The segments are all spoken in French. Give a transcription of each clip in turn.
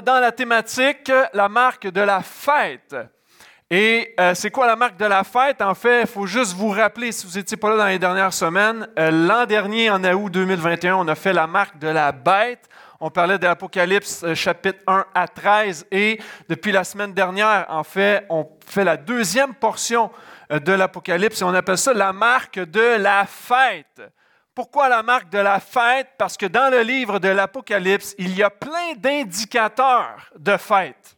dans la thématique la marque de la fête. Et euh, c'est quoi la marque de la fête? En fait, il faut juste vous rappeler, si vous n'étiez pas là dans les dernières semaines, euh, l'an dernier, en août 2021, on a fait la marque de la bête. On parlait de l'Apocalypse euh, chapitre 1 à 13 et depuis la semaine dernière, en fait, on fait la deuxième portion de l'Apocalypse et on appelle ça la marque de la fête. Pourquoi la marque de la fête? Parce que dans le livre de l'Apocalypse, il y a plein d'indicateurs de fête.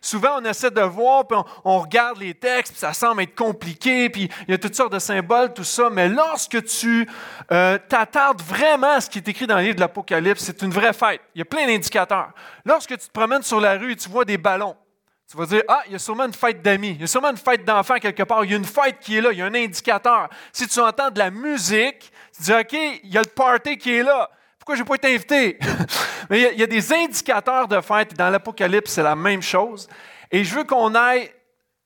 Souvent, on essaie de voir, puis on, regarde les textes, puis ça semble être compliqué, puis il y a toutes sortes de symboles, tout ça. Mais lorsque tu euh, t'attardes vraiment à ce qui est écrit dans le livre de l'Apocalypse, c'est une vraie fête. Il y a plein d'indicateurs. Lorsque tu te promènes sur la rue et tu vois des ballons, tu vas dire, ah, il y a sûrement une fête d'amis, il y a sûrement une fête d'enfants quelque part, il y a une fête qui est là, il y a un indicateur. Si tu entends de la musique, tu dis, OK, il y a le party qui est là. Pourquoi je n'ai pas été invité? Mais il y, a, des indicateurs de fête. Dans l'Apocalypse, c'est la même chose. Et je veux qu'on aille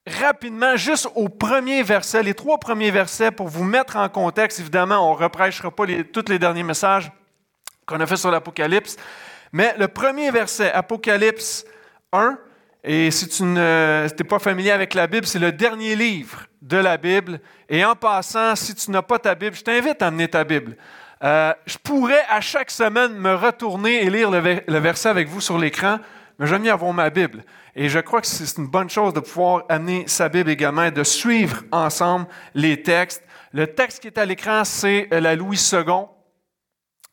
rapidement juste au premier verset, les trois premiers versets pour vous mettre en contexte. Évidemment, on ne reprêchera pas tous les derniers messages qu'on a fait sur l'Apocalypse. Mais le premier verset, Apocalypse 1, et si tu n'es pas familier avec la Bible, c'est le dernier livre de la Bible. Et en passant, si tu n'as pas ta Bible, je t'invite à amener ta Bible. Euh, je pourrais à chaque semaine me retourner et lire le, verset avec vous sur l'écran, mais j'aime mieux avoir ma Bible. Et je crois que c'est une bonne chose de pouvoir amener sa Bible également et de suivre ensemble les textes. Le texte qui est à l'écran, c'est euh, la Louis II.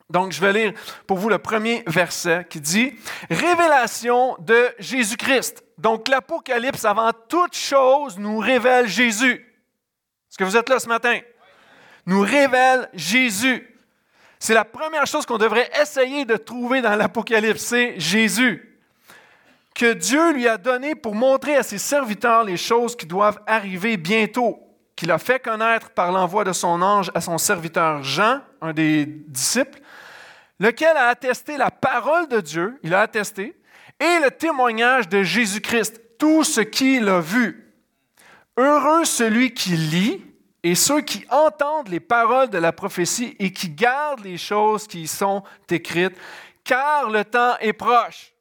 Donc, je vais lire pour vous le premier verset qui dit Révélation de Jésus-Christ. Donc, l'Apocalypse, avant toute chose, nous révèle Jésus. Est-ce que vous êtes là ce matin? Nous révèle Jésus. C'est la première chose qu'on devrait essayer de trouver dans l'Apocalypse, c'est Jésus, que Dieu lui a donné pour montrer à ses serviteurs les choses qui doivent arriver bientôt, qu'il a fait connaître par l'envoi de son ange à son serviteur Jean, un des disciples, lequel a attesté la parole de Dieu, il a attesté, et le témoignage de Jésus-Christ, tout ce qu'il a vu. Heureux celui qui lit et ceux qui entendent les paroles de la prophétie et qui gardent les choses qui y sont écrites, car le temps est proche.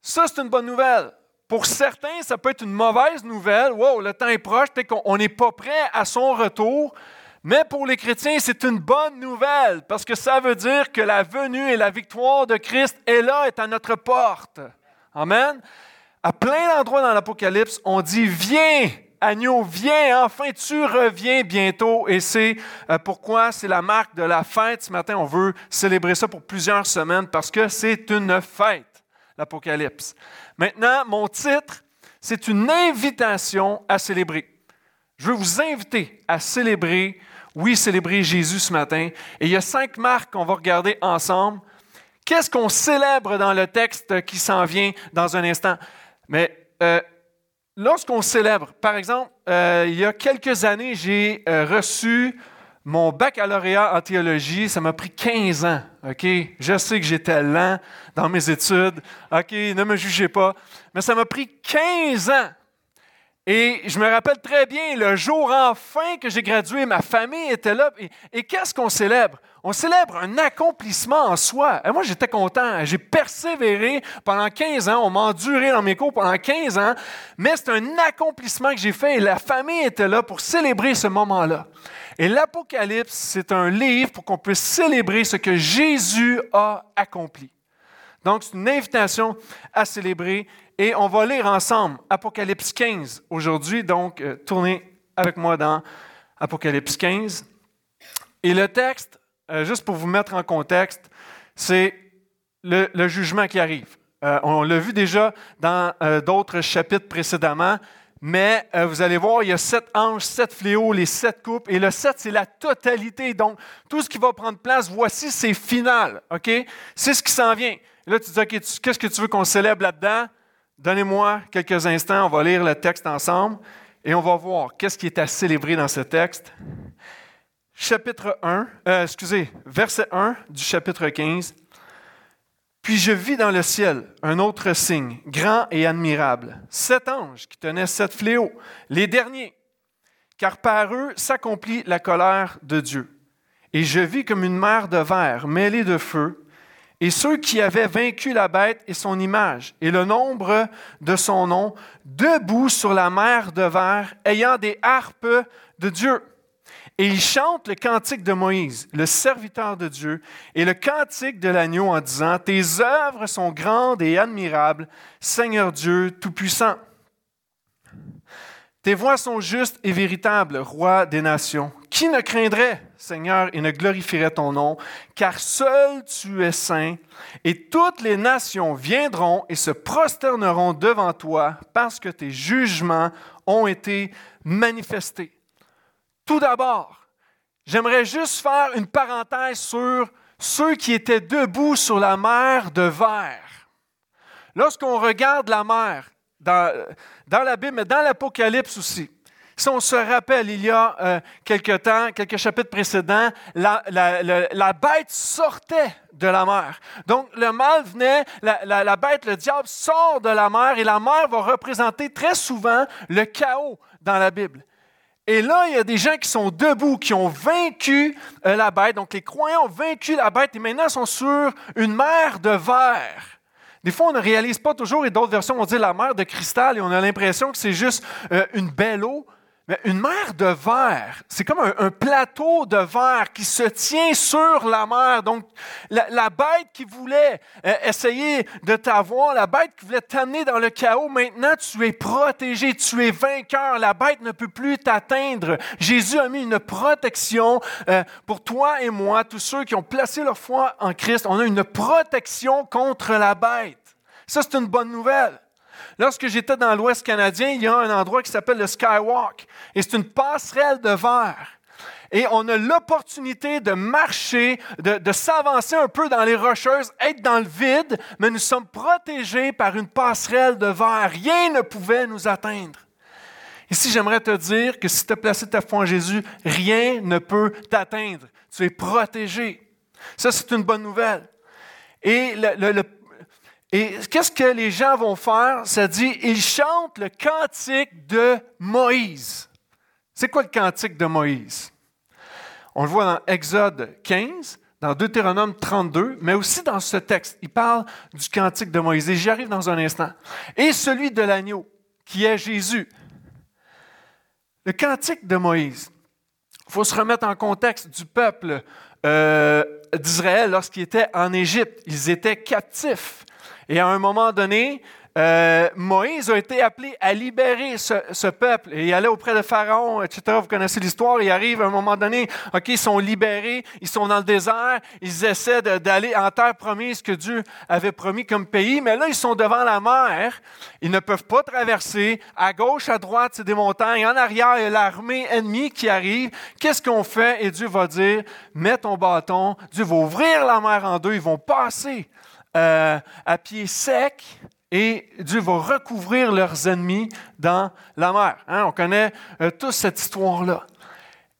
Ça, c'est une bonne nouvelle. Pour certains, ça peut être une mauvaise nouvelle. Wow, le temps est proche, peut-être qu'on n'est pas prêt à son retour. Mais pour les chrétiens, c'est une bonne nouvelle parce que ça veut dire que la venue et la victoire de Christ est là, est à notre porte. Amen. À plein d'endroits dans l'Apocalypse, on dit Viens, Agneau, viens, enfin tu reviens bientôt. Et c'est euh, pourquoi? C'est la marque de la fête. Ce matin, on veut célébrer ça pour plusieurs semaines parce que c'est une fête, l'Apocalypse. Maintenant, mon titre, c'est une invitation à célébrer. Je veux vous inviter à célébrer, oui, célébrer Jésus ce matin. Et il y a cinq marques qu'on va regarder ensemble. Qu'est-ce qu'on célèbre dans le texte qui s'en vient dans un instant? Mais euh, lorsqu'on célèbre, par exemple, euh, il y a quelques années, j'ai euh, reçu mon baccalauréat en théologie. Ça m'a pris 15 ans. OK? Je sais que j'étais lent dans mes études. OK? Ne me jugez pas. Mais ça m'a pris 15 ans et je me rappelle très bien, le jour enfin que j'ai gradué, ma famille était là. Et, qu'est-ce qu'on célèbre? On célèbre un accomplissement en soi. Moi, j'étais content. J'ai persévéré pendant 15 ans. On m'a enduré dans mes cours pendant 15 ans. Mais c'est un accomplissement que j'ai fait et la famille était là pour célébrer ce moment-là. Et l'Apocalypse, c'est un livre pour qu'on puisse célébrer ce que Jésus a accompli. Donc, c'est une invitation à célébrer et on va lire ensemble Apocalypse 15 aujourd'hui. Donc, euh, tournez avec moi dans Apocalypse 15. Et le texte, euh, juste pour vous mettre en contexte, c'est le, jugement qui arrive. Euh, on l'a vu déjà dans d'autres chapitres précédemment, mais vous allez voir, il y a sept anges, sept fléaux, les sept coupes, et le sept, c'est la totalité. Donc, tout ce qui va prendre place, voici, c'est final. C'est ce qui s'en vient. là, tu dis, OK, qu'est-ce que tu veux qu'on célèbre là-dedans? Donnez-moi quelques instants, on va lire le texte ensemble et on va voir qu'est-ce qui est à célébrer dans ce texte. Chapitre 1, euh, excusez, verset 1 du chapitre 15. Puis je vis dans le ciel un autre signe, grand et admirable, sept anges qui tenaient sept fléaux, les derniers, car par eux s'accomplit la colère de Dieu. Et je vis comme une mer de verre mêlée de feu, et ceux qui avaient vaincu la bête et son image, et le nombre de son nom, debout sur la mer de verre, ayant des harpes de Dieu. Et ils chantent le cantique de Moïse, le serviteur de Dieu, et le cantique de l'agneau en disant, Tes œuvres sont grandes et admirables, Seigneur Dieu Tout-Puissant. Tes voix sont justes et véritables, roi des nations. Qui ne craindrait, Seigneur, et ne glorifierait ton nom, car seul tu es saint, et toutes les nations viendront et se prosterneront devant toi, parce que tes jugements ont été manifestés. Tout d'abord, j'aimerais juste faire une parenthèse sur ceux qui étaient debout sur la mer de verre. Lorsqu'on regarde la mer, dans, la Bible, mais dans l'Apocalypse aussi. Si on se rappelle, il y a euh, quelques temps, quelques chapitres précédents, la, bête sortait de la mer. Donc, le mal venait, la, la, bête, le diable, sort de la mer et la mer va représenter très souvent le chaos dans la Bible. Et là, il y a des gens qui sont debout, qui ont vaincu euh, la bête. Donc, les croyants ont vaincu la bête et maintenant sont sur une mer de verre. Des fois, on ne réalise pas toujours, et d'autres versions vont dire la mer de cristal, et on a l'impression que c'est juste euh, une belle eau. Mais une mer de verre, c'est comme un, plateau de verre qui se tient sur la mer. Donc, la, bête qui voulait euh, essayer de t'avoir, la bête qui voulait t'amener dans le chaos, maintenant tu es protégé, tu es vainqueur. La bête ne peut plus t'atteindre. Jésus a mis une protection euh, pour toi et moi, tous ceux qui ont placé leur foi en Christ. On a une protection contre la bête. Ça, c'est une bonne nouvelle. Lorsque j'étais dans l'Ouest canadien, il y a un endroit qui s'appelle le Skywalk. Et c'est une passerelle de verre. Et on a l'opportunité de marcher, de, s'avancer un peu dans les rocheuses, être dans le vide, mais nous sommes protégés par une passerelle de verre. Rien ne pouvait nous atteindre. Ici, j'aimerais te dire que si tu as placé ta foi en Jésus, rien ne peut t'atteindre. Tu es protégé. Ça, c'est une bonne nouvelle. Et le, le et qu'est-ce que les gens vont faire? Ça dit, ils chantent le cantique de Moïse. C'est quoi le cantique de Moïse? On le voit dans Exode 15, dans Deutéronome 32, mais aussi dans ce texte. Il parle du cantique de Moïse. Et j'y arrive dans un instant. Et celui de l'agneau, qui est Jésus. Le cantique de Moïse. Il faut se remettre en contexte du peuple euh, d'Israël lorsqu'il était en Égypte. Ils étaient captifs. Et à un moment donné, euh, Moïse a été appelé à libérer ce, peuple. Et il allait auprès de Pharaon, etc. Vous connaissez l'histoire. Il arrive à un moment donné, OK, ils sont libérés, ils sont dans le désert, ils essaient d'aller en terre promise que Dieu avait promis comme pays. Mais là, ils sont devant la mer. Ils ne peuvent pas traverser. À gauche, à droite, c'est des montagnes. En arrière, il y a l'armée ennemie qui arrive. Qu'est-ce qu'on fait? Et Dieu va dire, mets ton bâton. Dieu va ouvrir la mer en deux. Ils vont passer euh, à pied sec et Dieu va recouvrir leurs ennemis dans la mer. Hein, on connaît euh, tous cette histoire-là.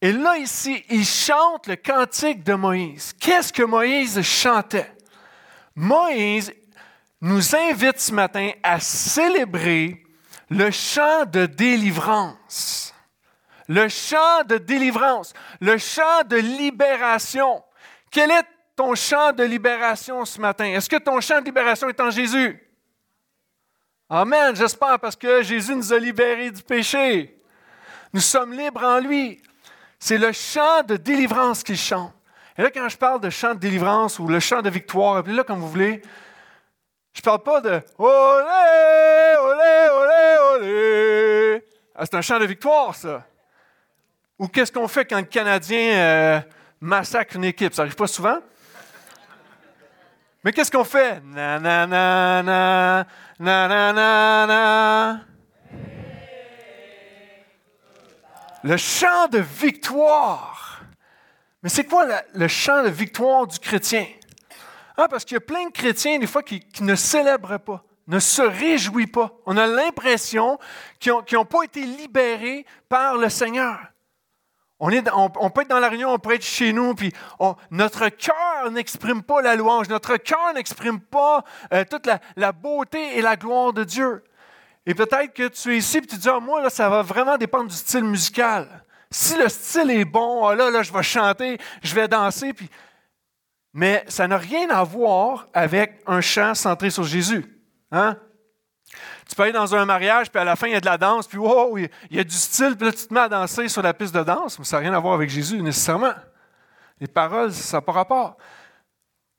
Et là, ici, il chante le cantique de Moïse. Qu'est-ce que Moïse chantait? Moïse nous invite ce matin à célébrer le chant de délivrance. Le chant de délivrance, le chant de libération. Quel est ton chant de libération ce matin? Est-ce que ton chant de libération est en Jésus? Amen, j'espère, parce que Jésus nous a libérés du péché. Nous sommes libres en lui. C'est le chant de délivrance qu'il chante. Et là, quand je parle de chant de délivrance ou le chant de victoire, appelez-le comme vous voulez, je ne parle pas de Olé, olé, olé, olé. Ah, c'est un chant de victoire, ça. Ou qu'est-ce qu'on fait quand le Canadien euh, massacre une équipe? Ça n'arrive pas souvent. Mais qu'est-ce qu'on fait? Na, na. Le chant de victoire. Mais c'est quoi le, chant de victoire du chrétien? Ah, parce qu'il y a plein de chrétiens, des fois, qui ne célèbrent pas, ne se réjouissent pas. On a l'impression qu'ils n'ont pas été libérés par le Seigneur. On, peut être dans la réunion, on peut être chez nous, puis notre cœur n'exprime pas la louange, notre cœur n'exprime pas euh, toute la, beauté et la gloire de Dieu. Et peut-être que tu es ici et tu dis, ah, moi, ça va vraiment dépendre du style musical. Si le style est bon, ah, là, là, je vais chanter, je vais danser, puis Mais ça n'a rien à voir avec un chant centré sur Jésus. Hein? Tu peux aller dans un mariage, puis à la fin, il y a de la danse, puis wow, il y a du style, puis là, tu te mets à danser sur la piste de danse, mais ça n'a rien à voir avec Jésus nécessairement. Les paroles, ça n'a pas rapport.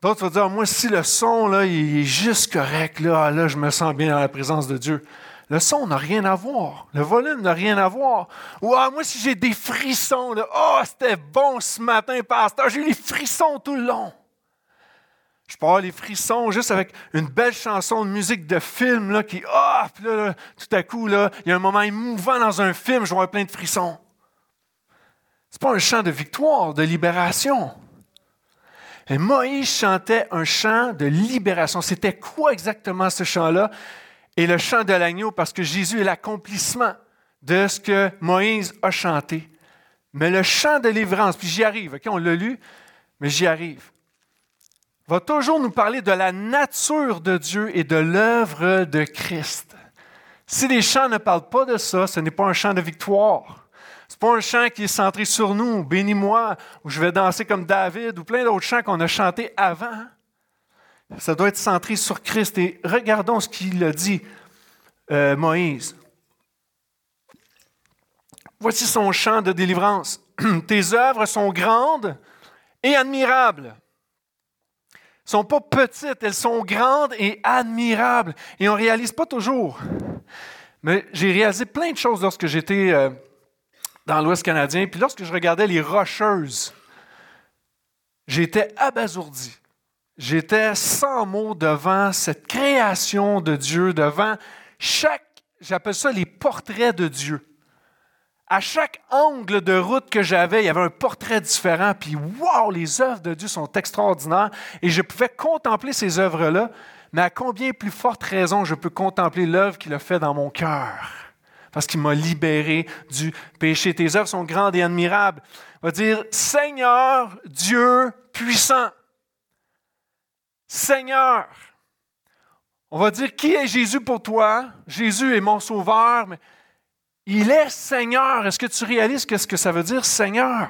D'autres vont dire, moi, si le son, là, il est juste correct, là, là, je me sens bien dans la présence de Dieu. Le son n'a rien à voir. Le volume n'a rien à voir. Ou ah, moi, si j'ai des frissons, là, oh, c'était bon ce matin, pasteur, j'ai eu les frissons tout le long. Je peux avoir les frissons juste avec une belle chanson de musique de film là, qui, ah, puis là, tout à coup, là, il y a un moment émouvant dans un film, je vois plein de frissons. Ce n'est pas un chant de victoire, de libération. Et Moïse chantait un chant de libération. C'était quoi exactement ce chant-là? Et le chant de l'agneau, parce que Jésus est l'accomplissement de ce que Moïse a chanté. Mais le chant de délivrance, puis j'y arrive, OK, on l'a lu, mais j'y arrive va toujours nous parler de la nature de Dieu et de l'œuvre de Christ. Si les chants ne parlent pas de ça, ce n'est pas un chant de victoire. Ce n'est pas un chant qui est centré sur nous, bénis-moi, ou je vais danser comme David, ou plein d'autres chants qu'on a chantés avant. Ça doit être centré sur Christ. Et regardons ce qu'il a dit, euh, Moïse. Voici son chant de délivrance. Tes œuvres sont grandes et admirables sont pas petites, elles sont grandes et admirables. Et on ne réalise pas toujours. Mais j'ai réalisé plein de choses lorsque j'étais euh, dans l'Ouest canadien. Puis lorsque je regardais les rocheuses, j'étais abasourdi. J'étais sans mots devant cette création de Dieu, devant chaque, j'appelle ça les portraits de Dieu à chaque angle de route que j'avais, il y avait un portrait différent. Puis, waouh, les œuvres de Dieu sont extraordinaires. Et je pouvais contempler ces œuvres-là. Mais à combien plus forte raison je peux contempler l'œuvre qu'il a fait dans mon cœur? Parce qu'il m'a libéré du péché. Tes œuvres sont grandes et admirables. On va dire Seigneur, Dieu puissant. Seigneur. On va dire qui est Jésus pour toi? Jésus est mon sauveur, mais il est Seigneur. Est-ce que tu réalises ce que ça veut dire Seigneur?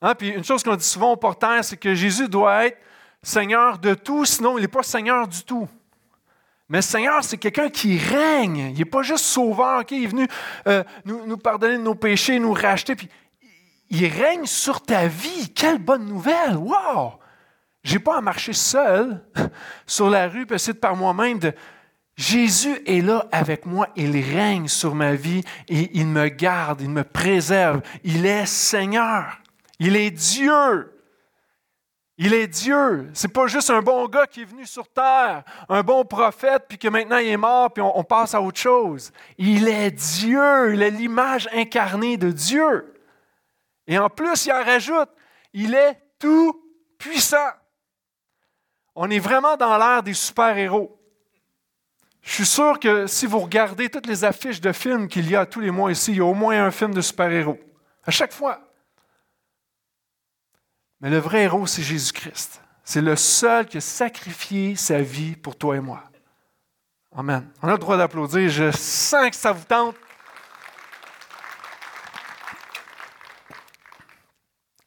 Hein? Puis une chose qu'on dit souvent au porteur, c'est que Jésus doit être Seigneur de tout, sinon il n'est pas Seigneur du tout. Mais Seigneur, c'est quelqu'un qui règne. Il n'est pas juste sauveur, qui il est venu euh, nous, pardonner de nos péchés, nous racheter. Il règne sur ta vie. Quelle bonne nouvelle! Wow! Je n'ai pas à marcher seul sur la rue, essayer de par moi-même de, Jésus est là avec moi, il règne sur ma vie et il me garde, il me préserve. Il est Seigneur. Il est Dieu. Il est Dieu. C'est pas juste un bon gars qui est venu sur terre, un bon prophète, puis que maintenant il est mort, puis on, on passe à autre chose. Il est Dieu. Il est l'image incarnée de Dieu. Et en plus, il en rajoute, il est tout puissant. On est vraiment dans l'ère des super-héros. Je suis sûr que si vous regardez toutes les affiches de films qu'il y a tous les mois ici, il y a au moins un film de super-héros. À chaque fois. Mais le vrai héros, c'est Jésus-Christ. C'est le seul qui a sacrifié sa vie pour toi et moi. Amen. On a le droit d'applaudir. Je sens que ça vous tente.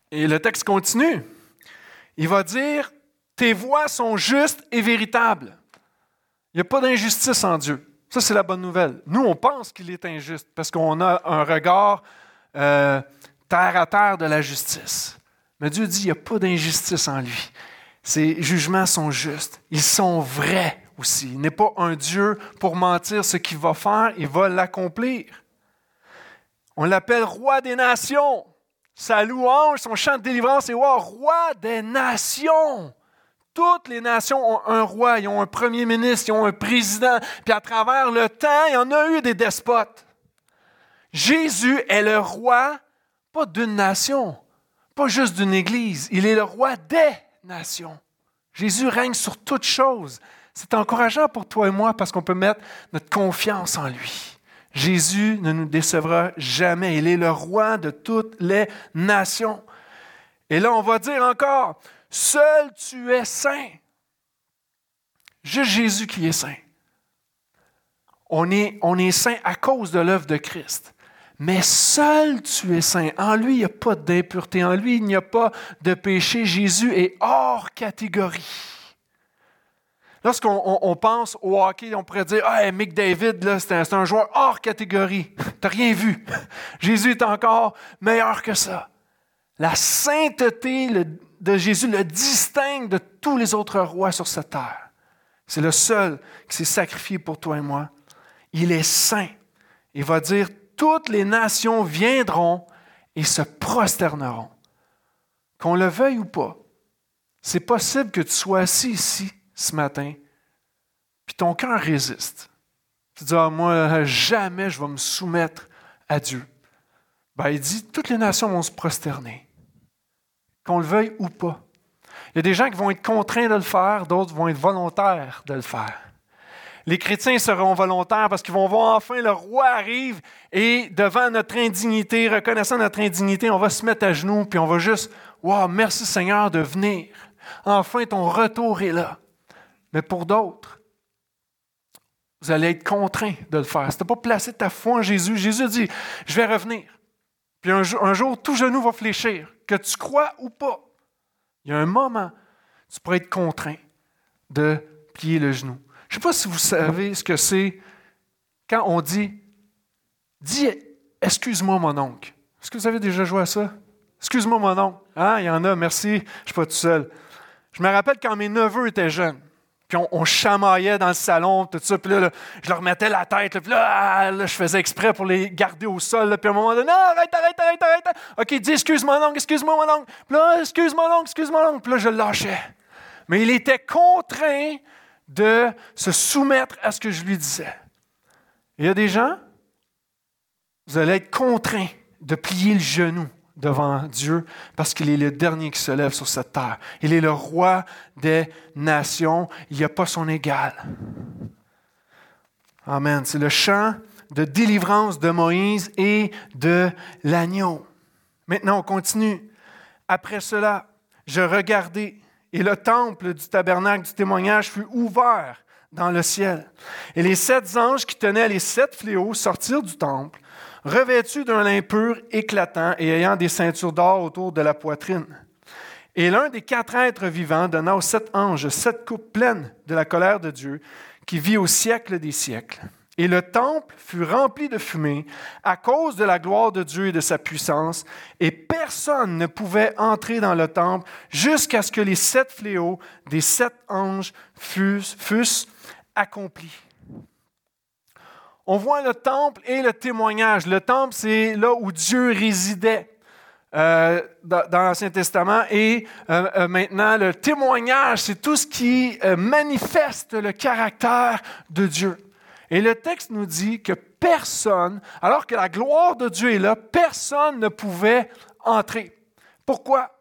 Et le texte continue. Il va dire, tes voix sont justes et véritables. Il n'y a pas d'injustice en Dieu. Ça, c'est la bonne nouvelle. Nous, on pense qu'il est injuste parce qu'on a un regard euh, terre à terre de la justice. Mais Dieu dit qu'il n'y a pas d'injustice en lui. Ses jugements sont justes. Ils sont vrais aussi. Il n'est pas un Dieu pour mentir. Ce qu'il va faire, il va l'accomplir. On l'appelle roi des nations. Sa louange, son chant de délivrance est roi des nations. Toutes les nations ont un roi, ils ont un premier ministre, ils ont un président. Puis à travers le temps, il y en a eu des despotes. Jésus est le roi, pas d'une nation, pas juste d'une église. Il est le roi des nations. Jésus règne sur toutes choses. C'est encourageant pour toi et moi parce qu'on peut mettre notre confiance en lui. Jésus ne nous décevra jamais. Il est le roi de toutes les nations. Et là, on va dire encore, Seul tu es saint. Juste Jésus qui est saint. On est, on est saint à cause de l'œuvre de Christ. mais seul tu es saint. En lui, il n'y a pas d'impureté. En lui, il n'y a pas de péché. Jésus est hors catégorie. Lorsqu'on pense au hockey, on pourrait dire Ah, Mick David, c'est un, joueur hors catégorie. Tu n'as rien vu. Jésus est encore meilleur que ça. La sainteté de Jésus le distingue de tous les autres rois sur cette terre. C'est le seul qui s'est sacrifié pour toi et moi. Il est saint. Il va dire Toutes les nations viendront et se prosterneront. Qu'on le veuille ou pas, c'est possible que tu sois assis ici ce matin, puis ton cœur résiste. Tu dis, ah, moi, jamais je vais me soumettre à Dieu. Ben, il dit, toutes les nations vont se prosterner, qu'on le veuille ou pas. Il y a des gens qui vont être contraints de le faire, d'autres vont être volontaires de le faire. Les chrétiens seront volontaires parce qu'ils vont voir enfin le roi arrive et devant notre indignité, reconnaissant notre indignité, on va se mettre à genoux puis on va juste, wow, merci Seigneur de venir. Enfin, ton retour est là. Mais pour d'autres, vous allez être contraint de le faire. Si tu n'as pas placé ta foi en Jésus, Jésus dit, je vais revenir. Puis un jour, tout genou va fléchir, que tu crois ou pas. Il y a un moment, tu pourrais être contraint de plier le genou. Je ne sais pas si vous savez ce que c'est quand on dit, dis, excuse-moi mon oncle. Est-ce que vous avez déjà joué à ça? Excuse-moi mon oncle. Ah, il y en a, merci, je ne suis pas tout seul. Je me rappelle quand mes neveux étaient jeunes. Puis on, chamaillait dans le salon, tout ça. Puis là, je leur mettais la tête. puis ah, là, je faisais exprès pour les garder au sol. puis à un moment donné, non, arrête, arrête, arrête, arrête. OK, dis excuse-moi, non, excuse-moi, mon oncle. Puis là, excuse-moi, non, excuse-moi, non. Puis là, je le lâchais. Mais il était contraint de se soumettre à ce que je lui disais. Il y a des gens, vous allez être contraints de plier le genou devant Dieu parce qu'il est le dernier qui se lève sur cette terre. Il est le roi des nations. Il n'y a pas son égal. Amen. C'est le chant de délivrance de Moïse et de l'agneau. Maintenant, on continue. Après cela, je regardais et le temple du tabernacle du témoignage fut ouvert dans le ciel. Et les sept anges qui tenaient les sept fléaux sortirent du temple revêtus d'un lin pur éclatant et ayant des ceintures d'or autour de la poitrine? Et l'un des quatre êtres vivants donna aux sept anges sept coupes pleines de la colère de Dieu, qui vit au siècle des siècles. Et le temple fut rempli de fumée à cause de la gloire de Dieu et de sa puissance, et personne ne pouvait entrer dans le temple jusqu'à ce que les sept fléaux des sept anges fussent accomplis on voit le temple et le témoignage. Le temple, c'est là où Dieu résidait. Euh, dans, l'Ancien Testament. Et euh, euh, maintenant, le témoignage, c'est tout ce qui manifeste le caractère de Dieu. Et le texte nous dit que personne, alors que la gloire de Dieu est là, personne ne pouvait entrer. Pourquoi?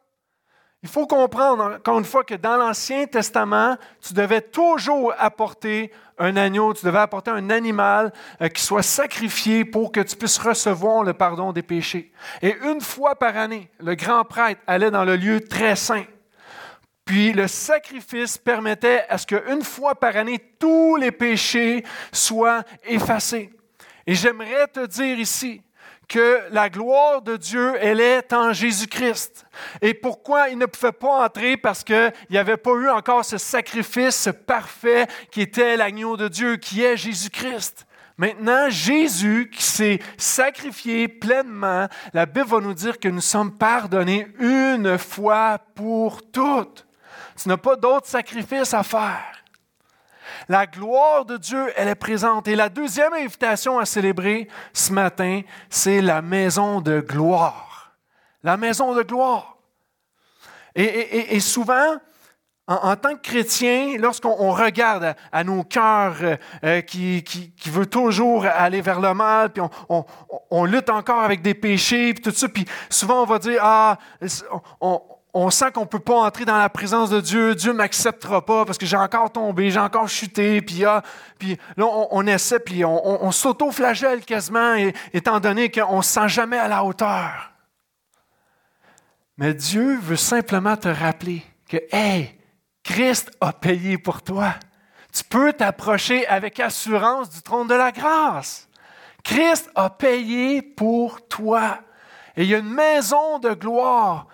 Il faut comprendre, encore une fois, que dans l'Ancien Testament, tu devais toujours apporter un agneau, tu devais apporter un animal euh, qui soit sacrifié pour que tu puisses recevoir le pardon des péchés. Et une fois par année, le grand prêtre allait dans le lieu très saint. Puis le sacrifice permettait à ce qu'une fois par année, tous les péchés soient effacés. Et j'aimerais te dire ici, que la gloire de Dieu, elle est en Jésus-Christ. Et pourquoi il ne pouvait pas entrer? Parce qu'il n'y avait pas eu encore ce sacrifice parfait qui était l'agneau de Dieu, qui est Jésus-Christ. Maintenant, Jésus qui s'est sacrifié pleinement, la Bible va nous dire que nous sommes pardonnés une fois pour toutes. Tu n'as pas d'autre sacrifice à faire. La gloire de Dieu, elle est présente. Et la deuxième invitation à célébrer ce matin, c'est la maison de gloire. La maison de gloire. Et, souvent, en, tant que chrétien, lorsqu'on regarde à, nos cœurs euh, qui, qui, veut toujours aller vers le mal, puis on, lutte encore avec des péchés, puis tout ça, puis souvent on va dire, ah, on, on sent qu'on ne peut pas entrer dans la présence de Dieu, Dieu ne m'acceptera pas parce que j'ai encore tombé, j'ai encore chuté, puis, ah, puis là, on, essaie, puis on, s'auto-flagelle quasiment, étant donné qu'on ne se sent jamais à la hauteur. Mais Dieu veut simplement te rappeler que, hey, Christ a payé pour toi. Tu peux t'approcher avec assurance du trône de la grâce. Christ a payé pour toi. Et il y a une maison de gloire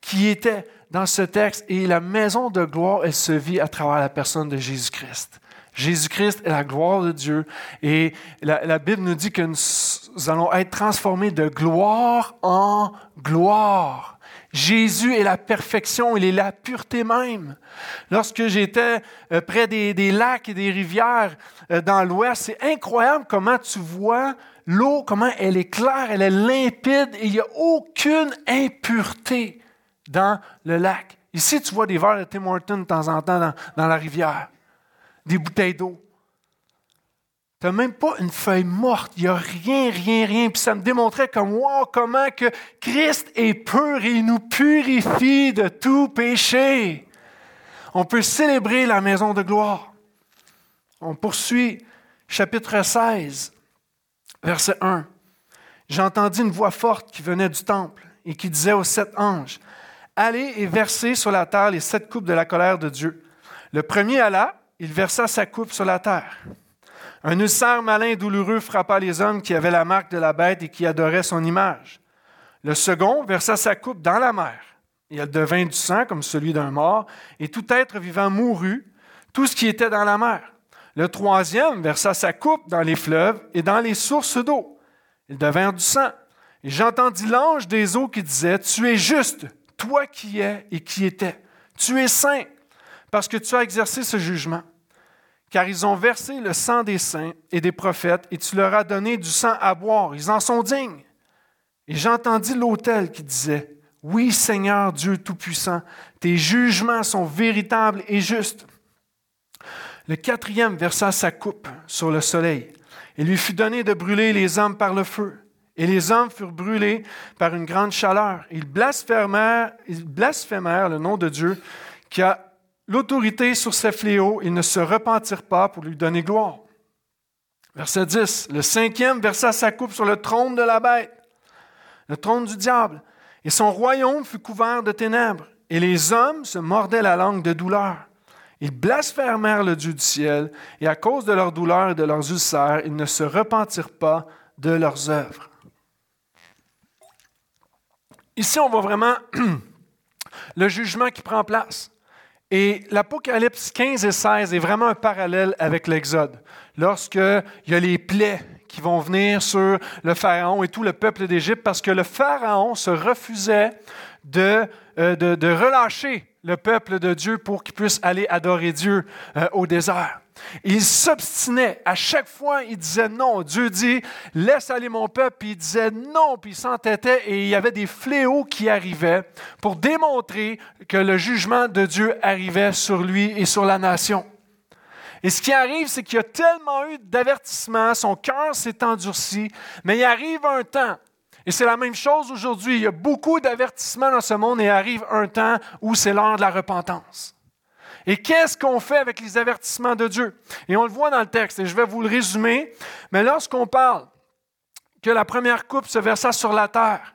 qui était dans ce texte. Et la maison de gloire, elle se vit à travers la personne de Jésus-Christ. Jésus-Christ est la gloire de Dieu. Et la, Bible nous dit que nous allons être transformés de gloire en gloire. Jésus est la perfection, il est la pureté même. Lorsque j'étais euh, près des, des, lacs et des rivières euh, dans l'Ouest, c'est incroyable comment tu vois l'eau, comment elle est claire, elle est limpide et il n'y a aucune impureté dans le lac. Ici, tu vois des verres de Tim Hortons de temps en temps dans, dans la rivière, des bouteilles d'eau. Tu n'as même pas une feuille morte. Il n'y a rien, rien, rien. Puis ça me démontrait comme, wow, comment que Christ est pur et il nous purifie de tout péché. On peut célébrer la maison de gloire. On poursuit chapitre 16, verset 1. J'entendis une voix forte qui venait du temple et qui disait aux sept anges, Allez et versez sur la terre les sept coupes de la colère de Dieu. Le premier alla, il versa sa coupe sur la terre. Un ulcère malin et douloureux frappa les hommes qui avaient la marque de la bête et qui adoraient son image. Le second versa sa coupe dans la mer, et elle devint du sang comme celui d'un mort, et tout être vivant mourut, tout ce qui était dans la mer. Le troisième versa sa coupe dans les fleuves et dans les sources d'eau. Ils devinrent du sang. Et j'entendis l'ange des eaux qui disait, Tu es juste, toi qui es et qui étais. Tu es saint, parce que tu as exercé ce jugement car ils ont versé le sang des saints et des prophètes, et tu leur as donné du sang à boire. Ils en sont dignes. Et j'entendis l'autel qui disait, Oui Seigneur Dieu Tout-Puissant, tes jugements sont véritables et justes. Le quatrième versa sa coupe sur le soleil. Il lui fut donné de brûler les hommes par le feu. Et les hommes furent brûlés par une grande chaleur. Ils blasphémèrent, ils blasphémèrent le nom de Dieu qui a l'autorité sur ces fléaux, ils ne se repentirent pas pour lui donner gloire. Verset 10, le cinquième versa sa coupe sur le trône de la bête, le trône du diable, et son royaume fut couvert de ténèbres, et les hommes se mordaient la langue de douleur. Ils blasphémèrent le Dieu du ciel, et à cause de leur douleur et de leurs ulcères, ils ne se repentirent pas de leurs œuvres. Ici, on voit vraiment le jugement qui prend place. Et l'Apocalypse 15 et 16 est vraiment un parallèle avec l'Exode. Lorsqu'il y a les plaies qui vont venir sur le Pharaon et tout le peuple d'Égypte, parce que le Pharaon se refusait de, euh, relâcher le peuple de Dieu pour qu'il puisse aller adorer Dieu euh, au désert. Il s'obstinait. À chaque fois, il disait non. Dieu dit, laisse aller mon peuple. Puis il disait non. Puis il s'entêtait et il y avait des fléaux qui arrivaient pour démontrer que le jugement de Dieu arrivait sur lui et sur la nation. Et ce qui arrive, c'est qu'il y a tellement eu d'avertissements, son cœur s'est endurci, mais il arrive un temps, et c'est la même chose aujourd'hui, il y a beaucoup d'avertissements dans ce monde et il arrive un temps où c'est l'heure de la repentance. Et qu'est-ce qu'on fait avec les avertissements de Dieu? Et on le voit dans le texte, et je vais vous le résumer, mais lorsqu'on parle que la première coupe se versa sur la terre,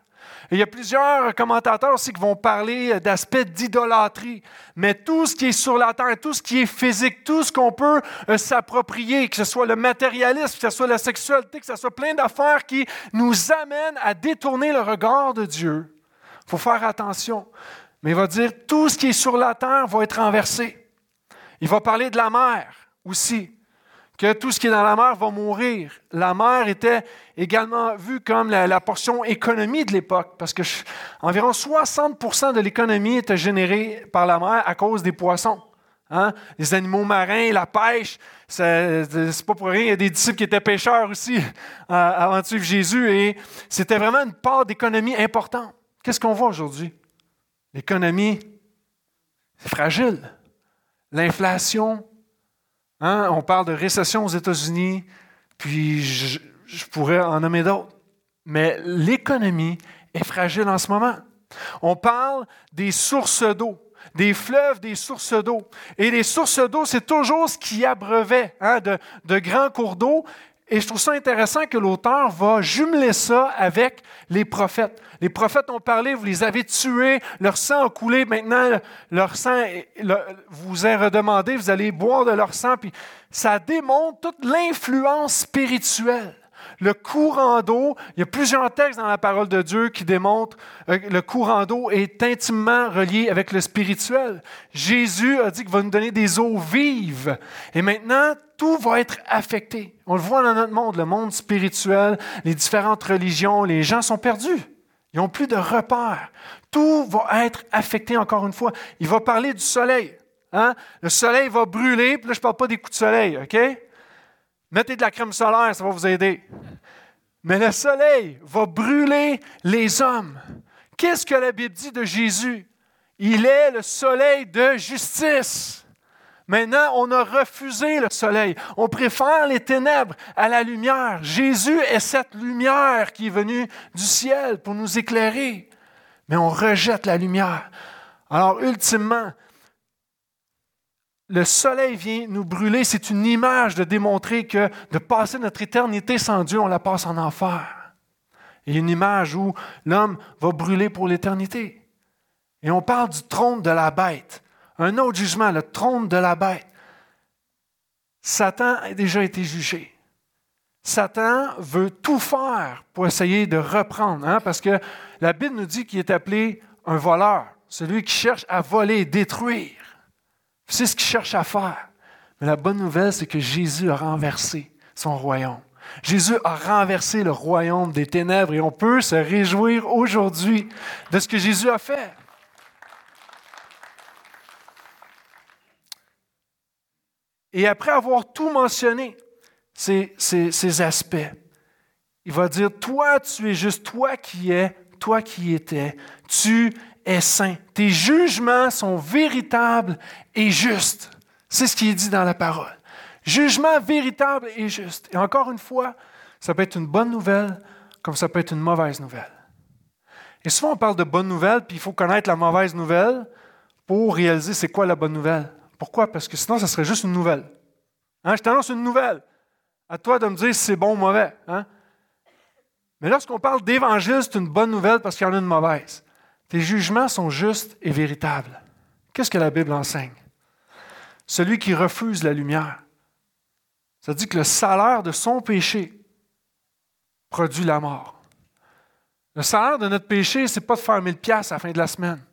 il y a plusieurs commentateurs aussi qui vont parler d'aspects d'idolâtrie. Mais tout ce qui est sur la terre, tout ce qui est physique, tout ce qu'on peut euh, s'approprier, que ce soit le matérialisme, que ce soit la sexualité, que ce soit plein d'affaires qui nous amènent à détourner le regard de Dieu, il faut faire attention. Mais il va dire tout ce qui est sur la terre va être renversé. Il va parler de la mer aussi, que tout ce qui est dans la mer va mourir. La mer était également vue comme la, portion économie de l'époque, parce que environ 60% de l'économie était générée par la mer à cause des poissons. Hein? Les animaux marins, la pêche, c'est pas pour rien. Il y a des disciples qui étaient pêcheurs aussi euh, avant de suivre Jésus, et c'était vraiment une part d'économie importante. Qu'est-ce qu'on voit aujourd'hui? L'économie, c'est fragile l'inflation. Hein, on parle de récession aux États-Unis, puis je, pourrais en nommer d'autres. Mais l'économie est fragile en ce moment. On parle des sources d'eau, des fleuves, des sources d'eau. Et les sources d'eau, c'est toujours ce qui abreuvait hein, de, de grands cours d'eau. Et je trouve ça intéressant que l'auteur va jumeler ça avec les prophètes. Les prophètes ont parlé, vous les avez tués, leur sang a coulé, maintenant leur sang vous est redemandé, vous allez boire de leur sang. Puis ça démontre toute l'influence spirituelle. Le courant d'eau, il y a plusieurs textes dans la parole de Dieu qui démontrent que le courant d'eau est intimement relié avec le spirituel. Jésus a dit qu'il va nous donner des eaux vives. Et maintenant, tout va être affecté. On le voit dans notre monde, le monde spirituel, les différentes religions, les gens sont perdus. Ils n'ont plus de repères. Tout va être affecté encore une fois. Il va parler du soleil. Hein? Le soleil va brûler, puis là, je ne parle pas des coups de soleil, OK? Mettez de la crème solaire, ça va vous aider. Mais le soleil va brûler les hommes. Qu'est-ce que la Bible dit de Jésus? Il est le soleil de justice. Maintenant, on a refusé le soleil. On préfère les ténèbres à la lumière. Jésus est cette lumière qui est venue du ciel pour nous éclairer. Mais on rejette la lumière. Alors, ultimement, le soleil vient nous brûler. C'est une image de démontrer que de passer notre éternité sans Dieu, on la passe en enfer. Et une image où l'homme va brûler pour l'éternité. Et on parle du trône de la bête. Un autre jugement, le trône de la bête. Satan a déjà été jugé. Satan veut tout faire pour essayer de reprendre, hein, parce que la Bible nous dit qu'il est appelé un voleur, celui qui cherche à voler détruire. C'est ce qu'il cherche à faire. Mais la bonne nouvelle, c'est que Jésus a renversé son royaume. Jésus a renversé le royaume des ténèbres et on peut se réjouir aujourd'hui de ce que Jésus a fait. Et après avoir tout mentionné, ces, ces, aspects, il va dire, toi, tu es juste, toi qui es, toi qui étais, tu es saint. Tes jugements sont véritables et justes. C'est ce qui est dit dans la parole. Jugement véritable et juste. Et encore une fois, ça peut être une bonne nouvelle comme ça peut être une mauvaise nouvelle. Et souvent, on parle de bonne nouvelle, puis il faut connaître la mauvaise nouvelle pour réaliser c'est quoi la bonne nouvelle. Pourquoi? Parce que sinon, ça serait juste une nouvelle. Hein? Je t'annonce une nouvelle. À toi de me dire si c'est bon ou mauvais. Hein? Mais lorsqu'on parle d'évangile, c'est une bonne nouvelle parce qu'il y en a une mauvaise. Tes jugements sont justes et véritables. Qu'est-ce que la Bible enseigne? Celui qui refuse la lumière. Ça dit que le salaire de son péché produit la mort. Le salaire de notre péché, ce n'est pas de faire 1000 pièces à la fin de la semaine.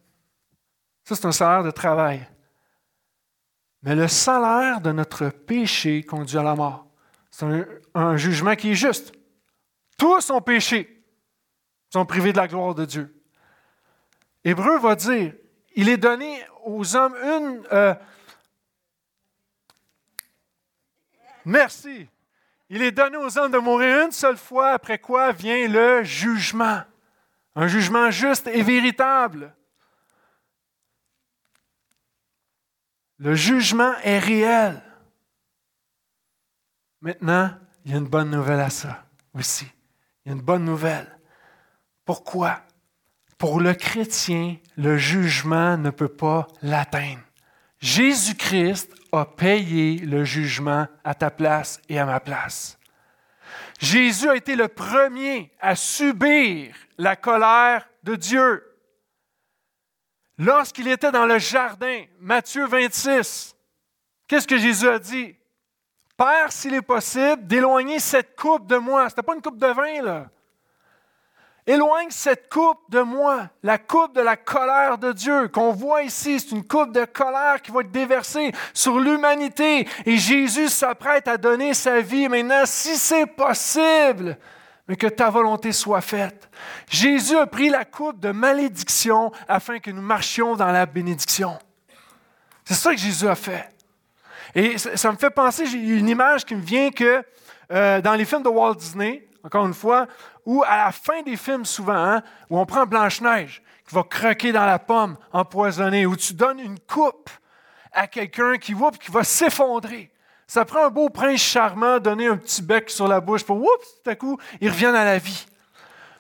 Ça, c'est un salaire de travail. Mais le salaire de notre péché conduit à la mort. C'est un, jugement qui est juste. Tous ont péché, sont privés de la gloire de Dieu. Hébreu va dire, il est donné aux hommes une... Euh, merci. Il est donné aux hommes de mourir une seule fois, après quoi vient le jugement. Un jugement juste et véritable. Le jugement est réel. Maintenant, il y a une bonne nouvelle à ça aussi. Il y a une bonne nouvelle. Pourquoi? Pour le chrétien, le jugement ne peut pas l'atteindre. Jésus-Christ a payé le jugement à ta place et à ma place. Jésus a été le premier à subir la colère de Dieu. Lorsqu'il était dans le jardin, Matthieu 26, qu'est-ce que Jésus a dit? Père, s'il est possible, d'éloigner cette coupe de moi. Ce n'était pas une coupe de vin, là. Éloigne cette coupe de moi, la coupe de la colère de Dieu qu'on voit ici. C'est une coupe de colère qui va être déversée sur l'humanité. Et Jésus s'apprête à donner sa vie maintenant, si c'est possible, mais que ta volonté soit faite. Jésus a pris la coupe de malédiction afin que nous marchions dans la bénédiction. C'est ça que Jésus a fait. Et ça, me fait penser, j'ai une image qui me vient que euh, dans les films de Walt Disney, encore une fois, où à la fin des films souvent, hein, où on prend Blanche-Neige qui va croquer dans la pomme empoisonnée, où tu donnes une coupe à quelqu'un qui, qui va s'effondrer. Ça prend un beau prince charmant, donner un petit bec sur la bouche pour, oups, tout à coup, il revient à la vie.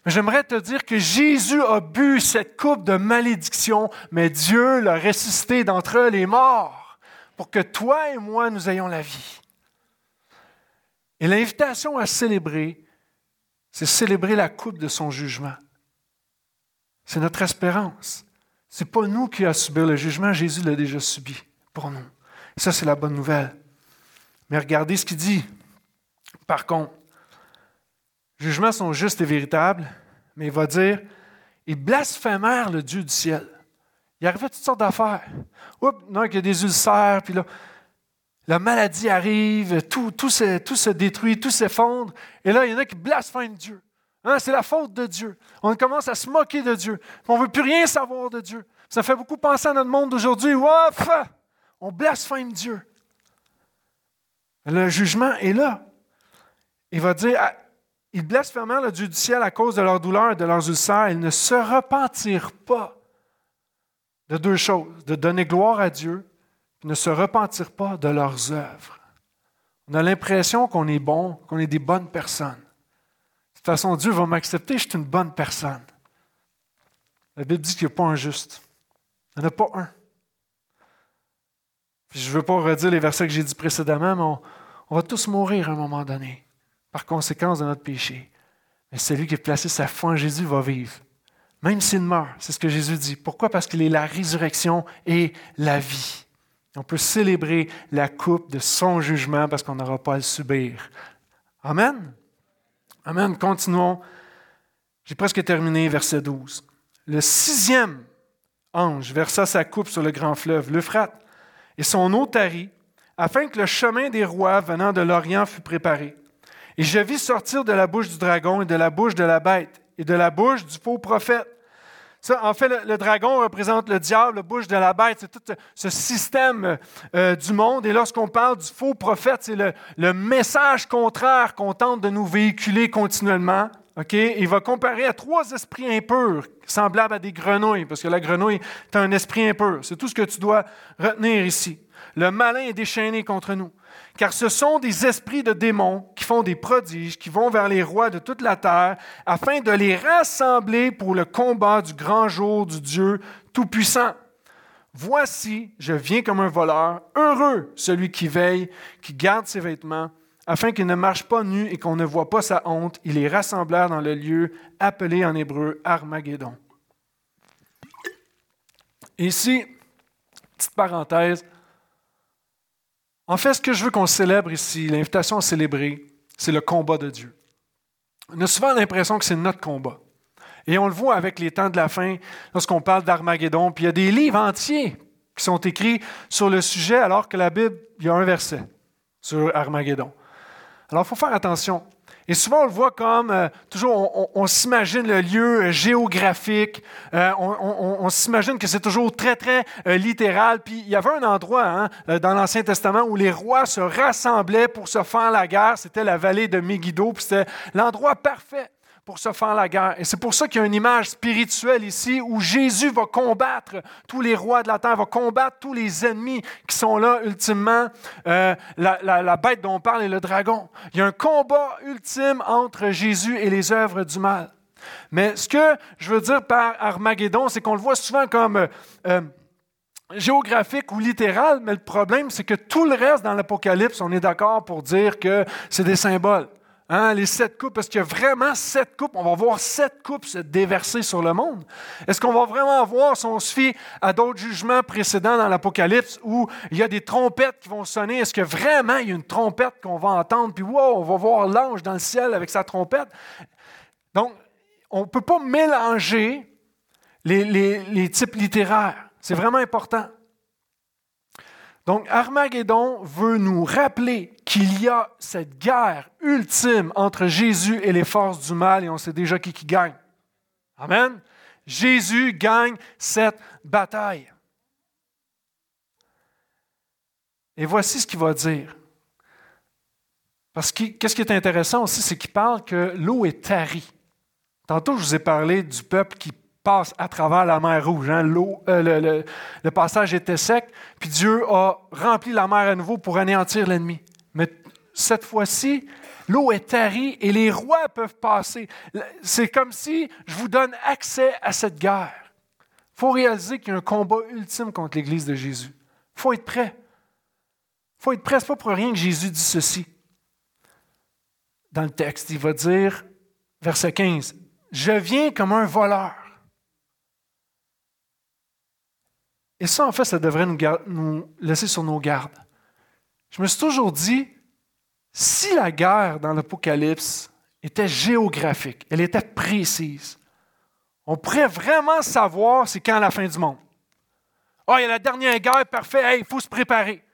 Mais j'aimerais te dire que Jésus a bu cette coupe de malédiction, mais Dieu l'a ressuscité d'entre les morts pour que toi et moi, nous ayons la vie. Et l'invitation à célébrer, c'est célébrer la coupe de son jugement. C'est notre espérance. Ce n'est pas nous qui avons subi le jugement, Jésus l'a déjà subi pour nous. ça, c'est la bonne nouvelle. Mais regardez ce qu'il dit. Par contre, jugements sont justes et véritables, mais il va dire, ils blasphémèrent le Dieu du ciel. Il arrivait toutes sortes d'affaires. Oups, non, il y a des ulcères, puis là, la maladie arrive, tout, se, détruit, tout s'effondre, et là, il y en a qui blasphèment Dieu. Hein, c'est la faute de Dieu. On commence à se moquer de Dieu. On ne veut plus rien savoir de Dieu. Ça fait beaucoup penser à notre monde d'aujourd'hui. On blasphème Dieu. Le jugement est là. Il va dire, ah, ils blasphémèrent le Dieu du ciel à cause de leur douleur et de leurs ulcères. Ils ne se repentirent pas de deux choses, de donner gloire à Dieu, ne se repentirent pas de leurs œuvres. On a l'impression qu'on est bon, qu'on est des bonnes personnes. De toute façon, Dieu va m'accepter, je suis une bonne personne. La Bible dit qu'il n'y a pas un juste. Il n'y en a pas un. je ne veux pas redire les versets que j'ai dit précédemment, mais on, on va tous mourir à un moment donné par conséquence de notre péché. Mais celui qui a placé sa foi en Jésus va vivre. Même s'il meurt, c'est ce que Jésus dit. Pourquoi? Parce qu'il est la résurrection et la vie. On peut célébrer la coupe de son jugement parce qu'on n'aura pas à le subir. Amen. Amen. Continuons. J'ai presque terminé, verset 12. Le sixième ange versa sa coupe sur le grand fleuve, l'Euphrate, et son eau tarit, afin que le chemin des rois venant de l'Orient fût préparé. Et je vis sortir de la bouche du dragon et de la bouche de la bête et de la bouche du faux prophète. En fait, le, dragon représente le diable, la bouche de la bête, c'est tout ce système euh, du monde. Et lorsqu'on parle du faux prophète, c'est le, le, message contraire qu'on tente de nous véhiculer continuellement. Il va comparer à trois esprits impurs, semblables à des grenouilles, parce que la grenouille est un esprit impur. C'est tout ce que tu dois retenir ici. Le malin est déchaîné contre nous car ce sont des esprits de démons qui font des prodiges, qui vont vers les rois de toute la terre, afin de les rassembler pour le combat du grand jour du Dieu Tout-Puissant. Voici, je viens comme un voleur, heureux celui qui veille, qui garde ses vêtements, afin qu'il ne marche pas nu et qu'on ne voit pas sa honte. Il les rassemblèrent dans le lieu appelé en hébreu Armageddon. Ici, petite parenthèse, en fait, ce que je veux qu'on célèbre ici, l'invitation à célébrer, c'est le combat de Dieu. On a souvent l'impression que c'est notre combat. Et on le voit avec les temps de la fin, lorsqu'on parle d'Armageddon. Puis il y a des livres entiers qui sont écrits sur le sujet, alors que la Bible, il y a un verset sur Armageddon. Alors il faut faire attention. Et souvent, on le voit comme, euh, toujours, on, s'imagine le lieu euh, géographique, euh, on, s'imagine que c'est toujours très, très littéral. Puis il y avait un endroit hein, dans l'Ancien Testament où les rois se rassemblaient pour se faire la guerre. C'était la vallée de Megiddo, puis c'était l'endroit parfait pour se faire la guerre. Et c'est pour ça qu'il y a une image spirituelle ici où Jésus va combattre tous les rois de la terre, va combattre tous les ennemis qui sont là ultimement. Euh, la, bête dont on parle est le dragon. Il y a un combat ultime entre Jésus et les œuvres du mal. Mais ce que je veux dire par Armageddon, c'est qu'on le voit souvent comme euh, euh, géographique ou littéral, mais le problème, c'est que tout le reste dans l'Apocalypse, on est d'accord pour dire que c'est des symboles. Hein, les sept coupes, parce qu'il y a vraiment sept coupes? On va voir sept coupes se déverser sur le monde. Est-ce qu'on va vraiment voir, si on se fie à d'autres jugements précédents dans l'Apocalypse, où il y a des trompettes qui vont sonner, est-ce que vraiment il y a une trompette qu'on va entendre, puis wow, on va voir l'ange dans le ciel avec sa trompette? Donc, on ne peut pas mélanger les, les types littéraires. C'est vraiment important. Donc, Armageddon veut nous rappeler qu'il y a cette guerre ultime entre Jésus et les forces du mal, et on sait déjà qui, gagne. Amen. Jésus gagne cette bataille. Et voici ce qu'il va dire. Parce que qu'est-ce qui est intéressant aussi, c'est qu'il parle que l'eau est tarie. Tantôt, je vous ai parlé du peuple qui passe à travers la mer Rouge. Hein. Euh, le, passage était sec, puis Dieu a rempli la mer à nouveau pour anéantir l'ennemi. Mais cette fois-ci, l'eau est tarie et les rois peuvent passer. C'est comme si je vous donne accès à cette guerre. Il faut réaliser qu'il y a un combat ultime contre l'Église de Jésus. Il faut être prêt. Il faut être prêt. Ce pas pour rien que Jésus dit ceci. Dans le texte, il va dire, verset 15, Je viens comme un voleur. Et ça, en fait, ça devrait nous, laisser sur nos gardes. Je me suis toujours dit, si la guerre dans l'Apocalypse était géographique, elle était précise. On pourrait vraiment savoir c'est quand la fin du monde. Ah, il y a la dernière guerre, parfait, il faut se préparer.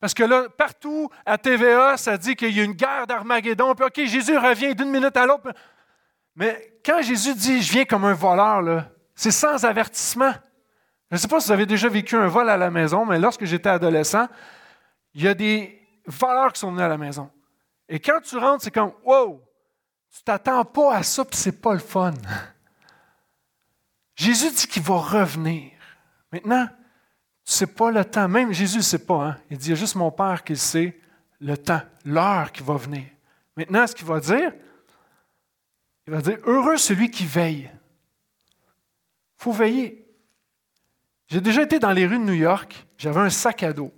Parce que là, partout à TVA, ça dit qu'il y a une guerre d'Armageddon, puis OK, Jésus revient d'une minute à l'autre. Mais quand Jésus dit Je viens comme un voleur, c'est sans avertissement. Je ne sais pas si vous avez déjà vécu un vol à la maison, mais lorsque j'étais adolescent, il y a des voleurs qui sont venus à la maison. Et quand tu rentres, c'est comme Wow, tu t'attends pas à ça, puis c'est pas le fun. Jésus dit qu'il va revenir. Maintenant, tu sais pas le temps. Même Jésus ne sait pas. Hein? Il dit, il y a juste mon Père qui sait le temps, l'heure qui va venir. Maintenant, ce qu'il va dire, il va dire, heureux celui qui veille. Il faut veiller. J'ai déjà été dans les rues de New York, j'avais un sac à dos.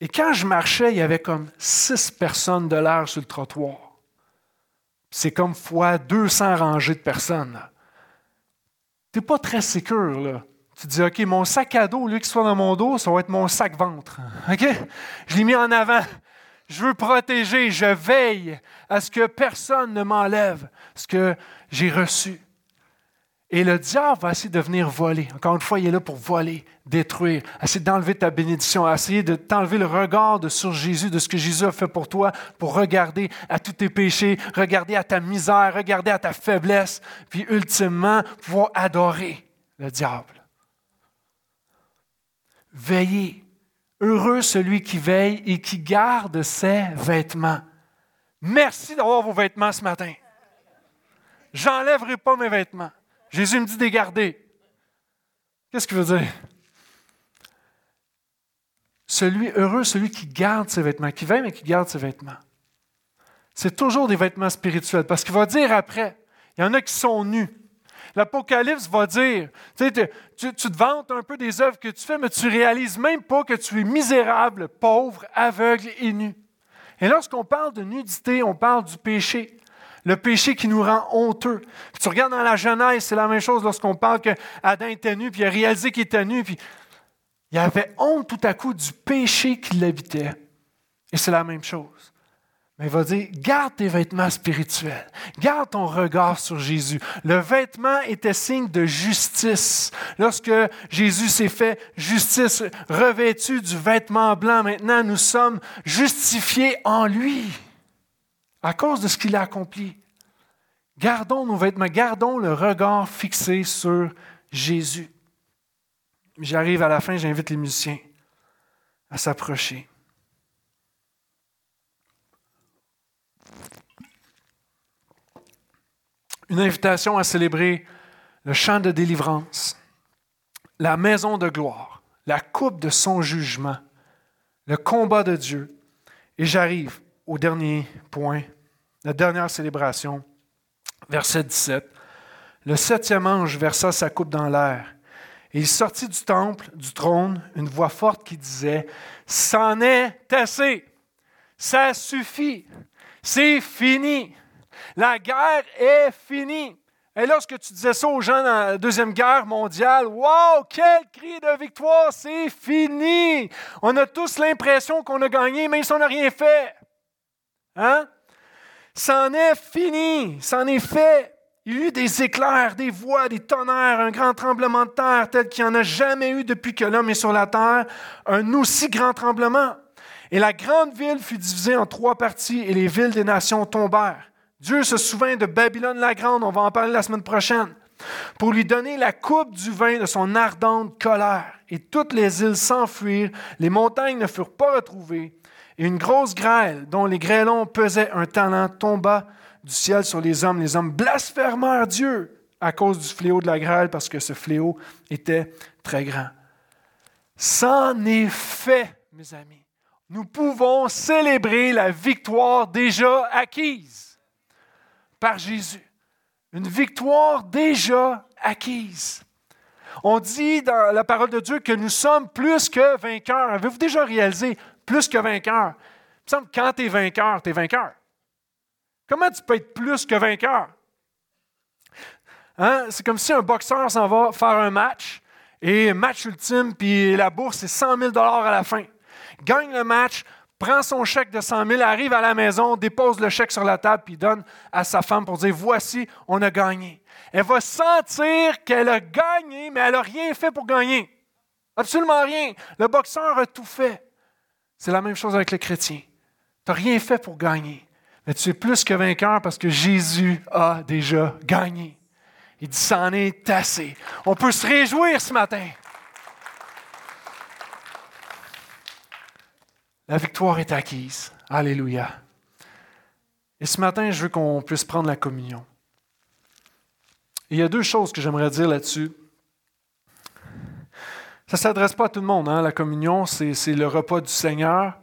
Et quand je marchais, il y avait comme six personnes de l'air sur le trottoir. C'est comme fois 200 rangées de personnes. Tu n'es pas très sécure, là. Tu dis, OK, mon sac à dos, lui qui soit dans mon dos, ça va être mon sac ventre. OK? Je l'ai mis en avant. Je veux protéger, je veille à ce que personne ne m'enlève ce que j'ai reçu. Et le diable va essayer de venir voler. Encore une fois, il est là pour voler, détruire, essayer d'enlever ta bénédiction, essayer de t'enlever le regard sur Jésus, de ce que Jésus a fait pour toi, pour regarder à tous tes péchés, regarder à ta misère, regarder à ta faiblesse, puis ultimement pouvoir adorer le diable. Veillez. Heureux celui qui veille et qui garde ses vêtements. Merci d'avoir vos vêtements ce matin. J'enlèverai pas mes vêtements. Jésus me dit de les garder. Qu'est-ce qu'il veut dire? Celui, heureux celui qui garde ses vêtements, qui veille mais qui garde ses vêtements. C'est toujours des vêtements spirituels parce qu'il va dire après, il y en a qui sont nus. L'Apocalypse va dire, tu, te vantes un peu des œuvres que tu fais, mais tu réalises même pas que tu es misérable, pauvre, aveugle et nu. Et lorsqu'on parle de nudité, on parle du péché. Le péché qui nous rend honteux. tu regardes dans la Genèse, c'est la même chose lorsqu'on parle qu'Adam était nu, puis il a réalisé qu'il était nu, puis il avait honte tout à coup du péché qui l'habitait. Et c'est la même chose. Mais il va dire, garde tes vêtements spirituels, garde ton regard sur Jésus. Le vêtement était signe de justice. Lorsque Jésus s'est fait justice, revêtu du vêtement blanc, maintenant nous sommes justifiés en lui à cause de ce qu'il a accompli. Gardons nos vêtements, gardons le regard fixé sur Jésus. J'arrive à la fin, j'invite les musiciens à s'approcher. une invitation à célébrer le chant de délivrance, la maison de gloire, la coupe de son jugement, le combat de Dieu. Et j'arrive au dernier point, la dernière célébration, verset 17. Le septième ange versa sa coupe dans l'air. Et il sortit du temple, du trône, une voix forte qui disait, C'en est assez, ça suffit, c'est fini. La guerre est finie. Et lorsque tu disais ça aux gens dans la Deuxième Guerre mondiale, wow, quel cri de victoire, c'est fini. On a tous l'impression qu'on a gagné, même si on n'a rien fait. Hein? C'en est fini, c'en est fait. Il y a des éclairs, des voix, des tonnerres, un grand tremblement de terre tel qu'il n'y en a jamais eu depuis que l'homme est sur la terre, un aussi grand tremblement. Et la grande ville fut divisée en trois parties et les villes des nations tombèrent. Dieu se souvint de Babylone la Grande, on va en parler la semaine prochaine, pour lui donner la coupe du vin de son ardente colère. Et toutes les îles s'enfuirent, les montagnes ne furent pas retrouvées, et une grosse grêle, dont les grêlons pesaient un talent, tomba du ciel sur les hommes. Les hommes blasphémèrent Dieu à cause du fléau de la grêle, parce que ce fléau était très grand. C'en est fait, mes amis. Nous pouvons célébrer la victoire déjà acquise par Jésus. Une victoire déjà acquise. On dit dans la parole de Dieu que nous sommes plus que vainqueurs. Avez-vous déjà réalisé plus que vainqueurs? Il me semble quand tu es vainqueur, tu es vainqueur. Comment tu peux être plus que vainqueur? Hein? C'est comme si un boxeur s'en va faire un match, et match ultime, puis la bourse, c'est 100 000 à la fin. Gagne le match, prend son chèque de 100 000, arrive à la maison, dépose le chèque sur la table, puis donne à sa femme pour dire, voici, on a gagné. Elle va sentir qu'elle a gagné, mais elle n'a rien fait pour gagner. Absolument rien. Le boxeur a tout fait. C'est la même chose avec le chrétien. Tu n'as rien fait pour gagner, mais tu es plus que vainqueur parce que Jésus a déjà gagné. Il dit, c'en est assez. On peut se réjouir ce matin. La victoire est acquise. Alléluia. Et ce matin, je veux qu'on puisse prendre la communion. il y a deux choses que j'aimerais dire là-dessus. Ça ne s'adresse pas à tout le monde, hein? la communion, c'est le repas du Seigneur.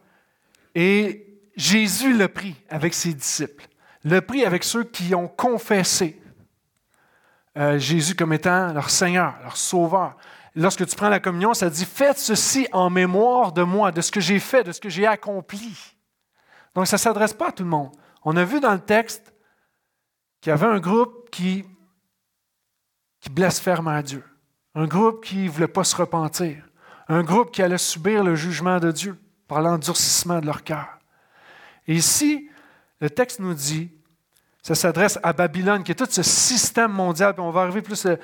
Et Jésus l'a pris avec ses disciples, l'a pris avec ceux qui ont confessé euh, Jésus comme étant leur Seigneur, leur Sauveur. Lorsque tu prends la communion, ça dit Faites ceci en mémoire de moi, de ce que j'ai fait, de ce que j'ai accompli. Donc, ça ne s'adresse pas à tout le monde. On a vu dans le texte qu'il y avait un groupe qui, qui blasphémait à Dieu, un groupe qui ne voulait pas se repentir, un groupe qui allait subir le jugement de Dieu par l'endurcissement de leur cœur. Et ici, le texte nous dit, ça s'adresse à Babylone, qui est tout ce système mondial, puis on va arriver plus euh,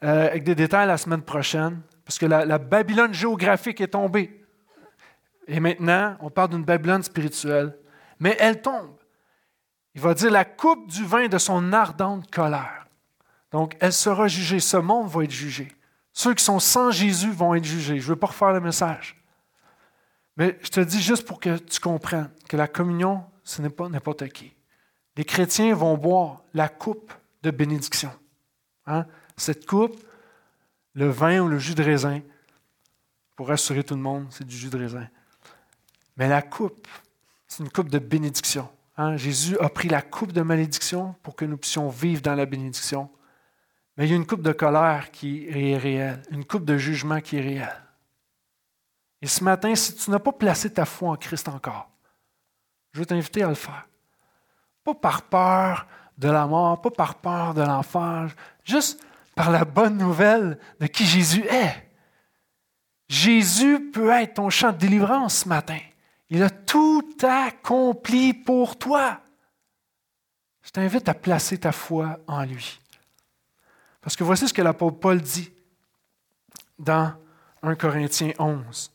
avec des détails la semaine prochaine, parce que la Babylone géographique est tombée. Et maintenant, on parle d'une Babylone spirituelle, mais elle tombe. Il va dire la coupe du vin de son ardente colère. Donc, elle sera jugée. Ce monde va être jugé. Ceux qui sont sans Jésus vont être jugés. Je ne veux pas refaire le message. Mais je te dis juste pour que tu comprennes que la communion, ce n'est pas n'importe qui. Les chrétiens vont boire la coupe de bénédiction. Hein? Cette coupe, le vin ou le jus de raisin, pour rassurer tout le monde, c'est du jus de raisin. Mais la coupe, c'est une coupe de bénédiction. Hein? Jésus a pris la coupe de malédiction pour que nous puissions vivre dans la bénédiction. Mais il y a une coupe de colère qui est réelle, une coupe de jugement qui est réelle. Et ce matin, si tu n'as pas placé ta foi en Christ encore, je veux t'inviter à le faire. Pas par peur de la mort, pas par peur de l'enfer, juste par la bonne nouvelle de qui Jésus est. Jésus peut être ton champ de délivrance ce matin. Il a tout accompli pour toi. Je t'invite à placer ta foi en lui. Parce que voici ce que l'apôtre Paul dit dans 1 Corinthiens 11.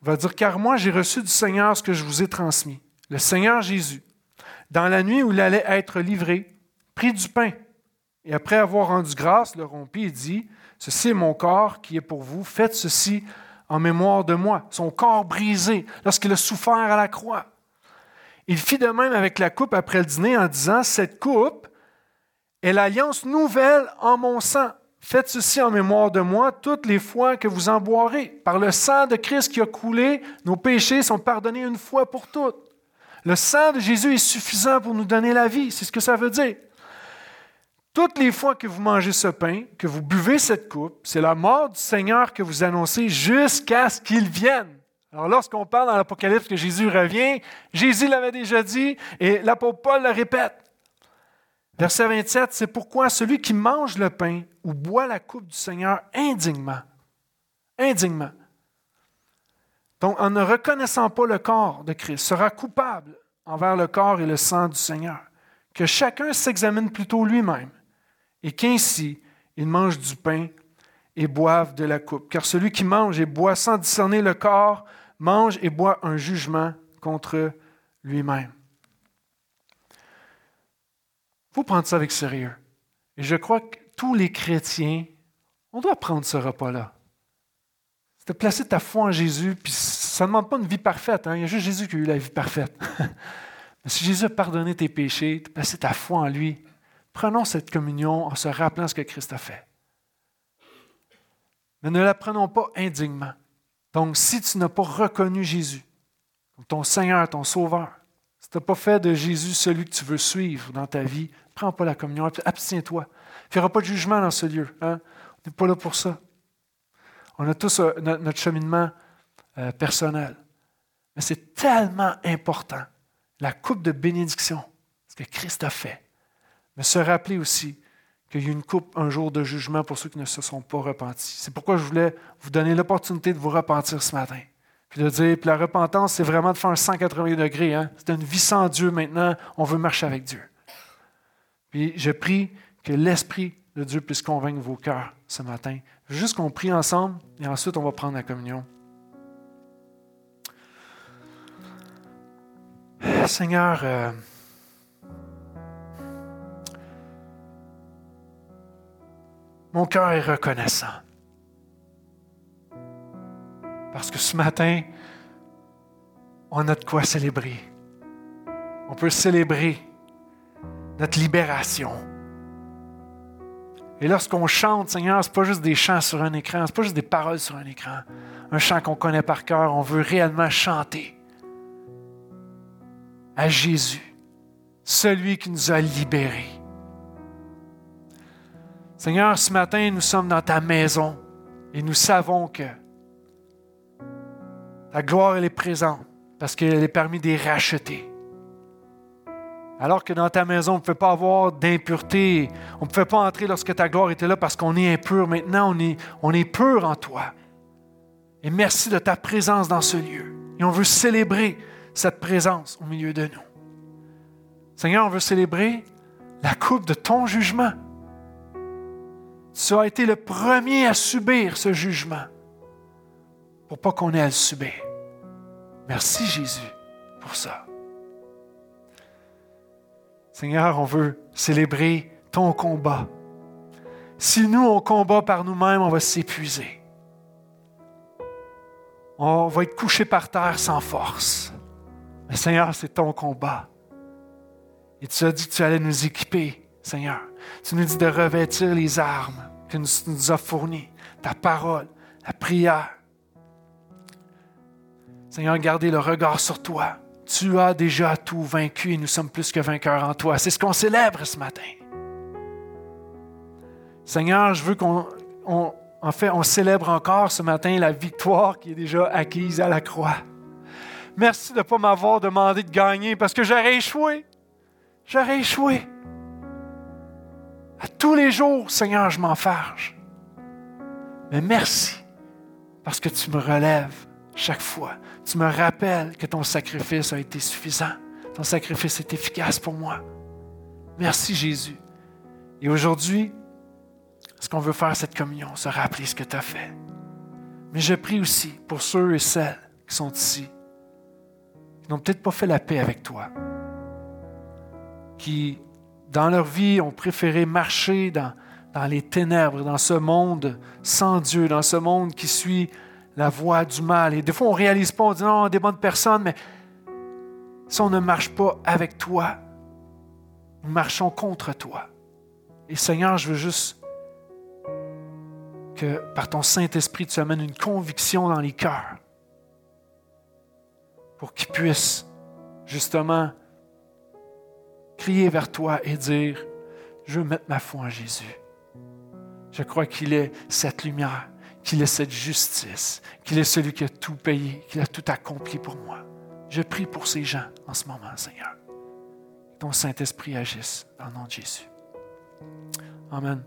Il va dire, car moi j'ai reçu du Seigneur ce que je vous ai transmis. Le Seigneur Jésus, dans la nuit où il allait être livré, prit du pain et après avoir rendu grâce, le rompit et dit, Ceci est mon corps qui est pour vous, faites ceci en mémoire de moi. Son corps brisé lorsqu'il a souffert à la croix. Il fit de même avec la coupe après le dîner en disant, Cette coupe est l'alliance nouvelle en mon sang. Faites ceci en mémoire de moi toutes les fois que vous en boirez. Par le sang de Christ qui a coulé, nos péchés sont pardonnés une fois pour toutes. Le sang de Jésus est suffisant pour nous donner la vie. C'est ce que ça veut dire. Toutes les fois que vous mangez ce pain, que vous buvez cette coupe, c'est la mort du Seigneur que vous annoncez jusqu'à ce qu'il vienne. Alors lorsqu'on parle dans l'Apocalypse que Jésus revient, Jésus l'avait déjà dit et l'apôtre Paul le répète. Verset 27, c'est pourquoi celui qui mange le pain ou boit la coupe du Seigneur indignement, indignement, donc en ne reconnaissant pas le corps de Christ, sera coupable envers le corps et le sang du Seigneur. Que chacun s'examine plutôt lui-même et qu'ainsi il mange du pain et boive de la coupe. Car celui qui mange et boit sans discerner le corps mange et boit un jugement contre lui-même. Il faut prendre ça avec sérieux. Et je crois que tous les chrétiens, on doit prendre ce repas-là. C'est de placer ta foi en Jésus, puis ça ne demande pas une vie parfaite. Hein. Il y a juste Jésus qui a eu la vie parfaite. Mais si Jésus a pardonné tes péchés, de placer ta foi en lui, prenons cette communion en se rappelant ce que Christ a fait. Mais ne la prenons pas indignement. Donc, si tu n'as pas reconnu Jésus comme ton Seigneur, ton Sauveur, si tu n'as pas fait de Jésus celui que tu veux suivre dans ta vie, prends pas la communion, abstiens-toi. Il n'y aura pas de jugement dans ce lieu. Hein? On n'est pas là pour ça. On a tous euh, notre cheminement euh, personnel. Mais c'est tellement important, la coupe de bénédiction, ce que Christ a fait. Mais se rappeler aussi qu'il y a une coupe un jour de jugement pour ceux qui ne se sont pas repentis. C'est pourquoi je voulais vous donner l'opportunité de vous repentir ce matin. Puis de dire, puis la repentance, c'est vraiment de faire un 180 degrés. Hein? C'est une vie sans Dieu maintenant. On veut marcher avec Dieu. Puis je prie que l'Esprit de Dieu puisse convaincre vos cœurs ce matin. Juste qu'on prie ensemble et ensuite on va prendre la communion. Seigneur, euh, mon cœur est reconnaissant. Parce que ce matin, on a de quoi célébrer. On peut célébrer notre libération. Et lorsqu'on chante, Seigneur, ce n'est pas juste des chants sur un écran, ce n'est pas juste des paroles sur un écran, un chant qu'on connaît par cœur, on veut réellement chanter à Jésus, celui qui nous a libérés. Seigneur, ce matin, nous sommes dans ta maison et nous savons que ta gloire, elle est présente parce qu'elle est permis de racheter. Alors que dans ta maison, on ne peut pas avoir d'impureté. On ne pouvait pas entrer lorsque ta gloire était là parce qu'on est impur. Maintenant, on est, pur en toi. Et merci de ta présence dans ce lieu. Et on veut célébrer cette présence au milieu de nous. Seigneur, on veut célébrer la coupe de ton jugement. Tu as été le premier à subir ce jugement pour pas qu'on ait à le subir. Merci Jésus pour ça. Seigneur, on veut célébrer ton combat. Si nous, on combat par nous-mêmes, on va s'épuiser. On va être couché par terre sans force. Mais Seigneur, c'est ton combat. Et tu as dit que tu allais nous équiper, Seigneur. Tu nous dis de revêtir les armes que tu nous as fournies, ta parole, la prière. Seigneur, gardez le regard sur toi. Tu as déjà tout vaincu et nous sommes plus que vainqueurs en toi. C'est ce qu'on célèbre ce matin. Seigneur, je veux qu'on, en fait, on célèbre encore ce matin la victoire qui est déjà acquise à la croix. Merci de ne pas m'avoir demandé de gagner parce que j'aurais échoué. J'aurais échoué. À tous les jours, Seigneur, je m'en fâche. Mais merci parce que tu me relèves chaque fois. Tu me rappelles que ton sacrifice a été suffisant. Ton sacrifice est efficace pour moi. Merci Jésus. Et aujourd'hui, ce qu'on veut faire cette communion, se rappeler ce que tu as fait. Mais je prie aussi pour ceux et celles qui sont ici, qui n'ont peut-être pas fait la paix avec toi, qui, dans leur vie, ont préféré marcher dans, dans les ténèbres, dans ce monde sans Dieu, dans ce monde qui suit la voie du mal. Et des fois, on ne réalise pas, on dit non, des bonnes personnes, mais si on ne marche pas avec toi, nous marchons contre toi. Et Seigneur, je veux juste que par ton Saint-Esprit, tu amènes une conviction dans les cœurs pour qu'ils puissent justement crier vers toi et dire, je veux mettre ma foi en Jésus. Je crois qu'il est cette lumière qu'il est cette justice, qu'il est celui qui a tout payé, qu'il a tout accompli pour moi. Je prie pour ces gens en ce moment, Seigneur. Ton Saint-Esprit agisse dans le nom de Jésus. Amen.